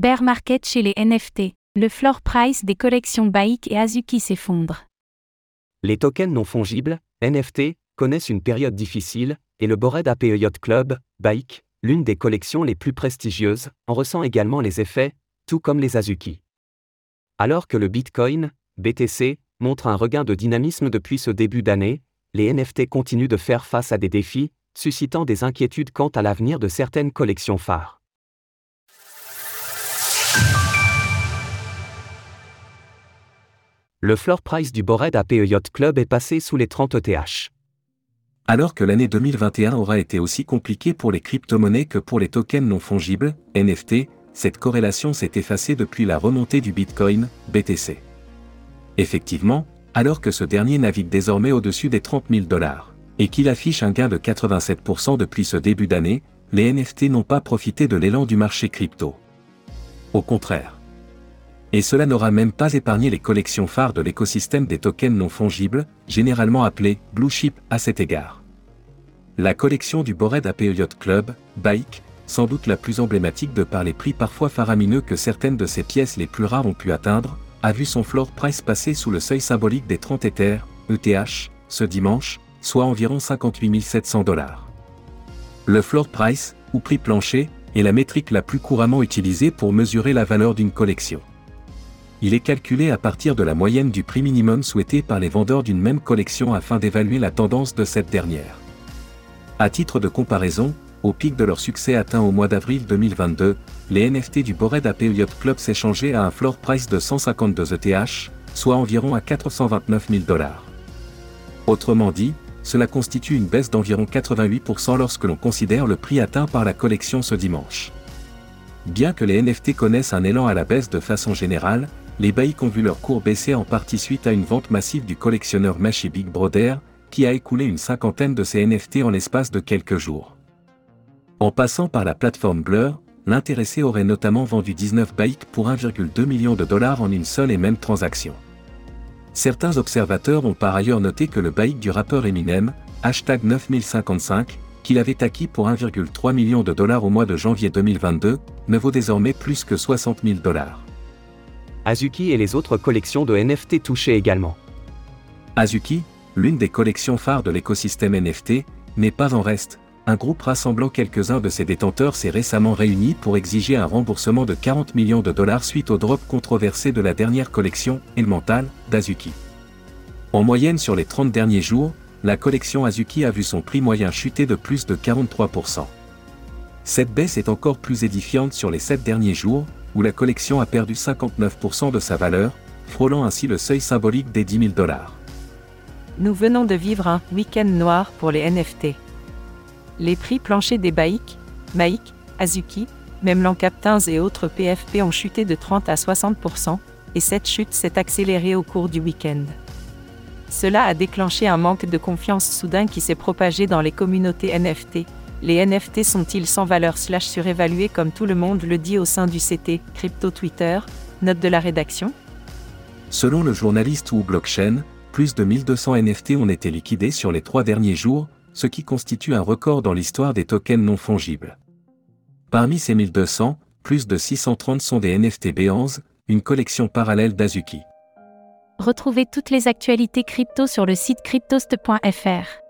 Bear market chez les NFT. Le floor price des collections Baik et Azuki s'effondre. Les tokens non fongibles, NFT, connaissent une période difficile, et le Bored Ape Club, Baik, l'une des collections les plus prestigieuses, en ressent également les effets, tout comme les Azuki. Alors que le Bitcoin, BTC, montre un regain de dynamisme depuis ce début d'année, les NFT continuent de faire face à des défis, suscitant des inquiétudes quant à l'avenir de certaines collections phares. Le floor price du Bored Ape Yacht Club est passé sous les 30 ETH. Alors que l'année 2021 aura été aussi compliquée pour les crypto-monnaies que pour les tokens non fongibles, NFT, cette corrélation s'est effacée depuis la remontée du Bitcoin, BTC. Effectivement, alors que ce dernier navigue désormais au-dessus des 30 000 dollars, et qu'il affiche un gain de 87% depuis ce début d'année, les NFT n'ont pas profité de l'élan du marché crypto. Au contraire. Et cela n'aura même pas épargné les collections phares de l'écosystème des tokens non fongibles, généralement appelés Blue Chip à cet égard. La collection du Bored Ape Club, Bike, sans doute la plus emblématique de par les prix parfois faramineux que certaines de ses pièces les plus rares ont pu atteindre, a vu son floor price passer sous le seuil symbolique des 30 Ethers, ETH, ce dimanche, soit environ 58 700 dollars. Le floor price, ou prix plancher, est la métrique la plus couramment utilisée pour mesurer la valeur d'une collection il est calculé à partir de la moyenne du prix minimum souhaité par les vendeurs d'une même collection afin d'évaluer la tendance de cette dernière. À titre de comparaison, au pic de leur succès atteint au mois d'avril 2022, les NFT du Bored Ape Yacht Club s'échangeaient à un floor price de 152 ETH, soit environ à 429 000 dollars. Autrement dit, cela constitue une baisse d'environ 88% lorsque l'on considère le prix atteint par la collection ce dimanche. Bien que les NFT connaissent un élan à la baisse de façon générale, les baïques ont vu leur cours baisser en partie suite à une vente massive du collectionneur Machi Big Brother, qui a écoulé une cinquantaine de ses NFT en l'espace de quelques jours. En passant par la plateforme Blur, l'intéressé aurait notamment vendu 19 baïques pour 1,2 million de dollars en une seule et même transaction. Certains observateurs ont par ailleurs noté que le baïque du rappeur Eminem, hashtag 9055, qu'il avait acquis pour 1,3 million de dollars au mois de janvier 2022, ne vaut désormais plus que 60 000 dollars. Azuki et les autres collections de NFT touchées également. Azuki, l'une des collections phares de l'écosystème NFT, n'est pas en reste. Un groupe rassemblant quelques-uns de ses détenteurs s'est récemment réuni pour exiger un remboursement de 40 millions de dollars suite au drop controversé de la dernière collection, Elemental, d'Azuki. En moyenne sur les 30 derniers jours, la collection Azuki a vu son prix moyen chuter de plus de 43%. Cette baisse est encore plus édifiante sur les 7 derniers jours, où la collection a perdu 59% de sa valeur, frôlant ainsi le seuil symbolique des 10 000 dollars. Nous venons de vivre un week-end noir pour les NFT. Les prix planchers des Baik, Maik, Azuki, même l'Encaptins et autres PFP ont chuté de 30 à 60%, et cette chute s'est accélérée au cours du week-end. Cela a déclenché un manque de confiance soudain qui s'est propagé dans les communautés NFT, les NFT sont-ils sans valeur slash surévalués comme tout le monde le dit au sein du CT, crypto Twitter, note de la rédaction Selon le journaliste ou blockchain, plus de 1200 NFT ont été liquidés sur les trois derniers jours, ce qui constitue un record dans l'histoire des tokens non fongibles. Parmi ces 1200, plus de 630 sont des NFT B11, une collection parallèle d'Azuki. Retrouvez toutes les actualités crypto sur le site cryptost.fr.